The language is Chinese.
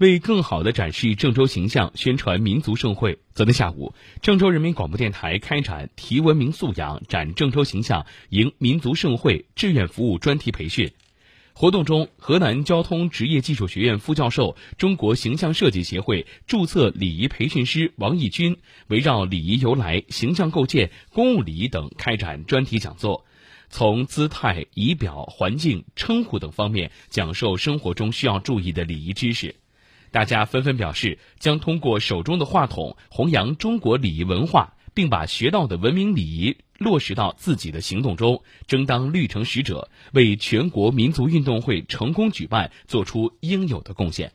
为更好地展示郑州形象，宣传民族盛会，昨天下午，郑州人民广播电台开展“提文明素养，展郑州形象，迎民族盛会”志愿服务专题培训。活动中，河南交通职业技术学院副教授、中国形象设计协会注册礼仪培训师王义军，围绕礼仪由来、形象构建、公务礼仪等开展专题讲座。从姿态、仪表、环境、称呼等方面讲授生活中需要注意的礼仪知识，大家纷纷表示将通过手中的话筒弘扬中国礼仪文化，并把学到的文明礼仪落实到自己的行动中，争当绿城使者，为全国民族运动会成功举办做出应有的贡献。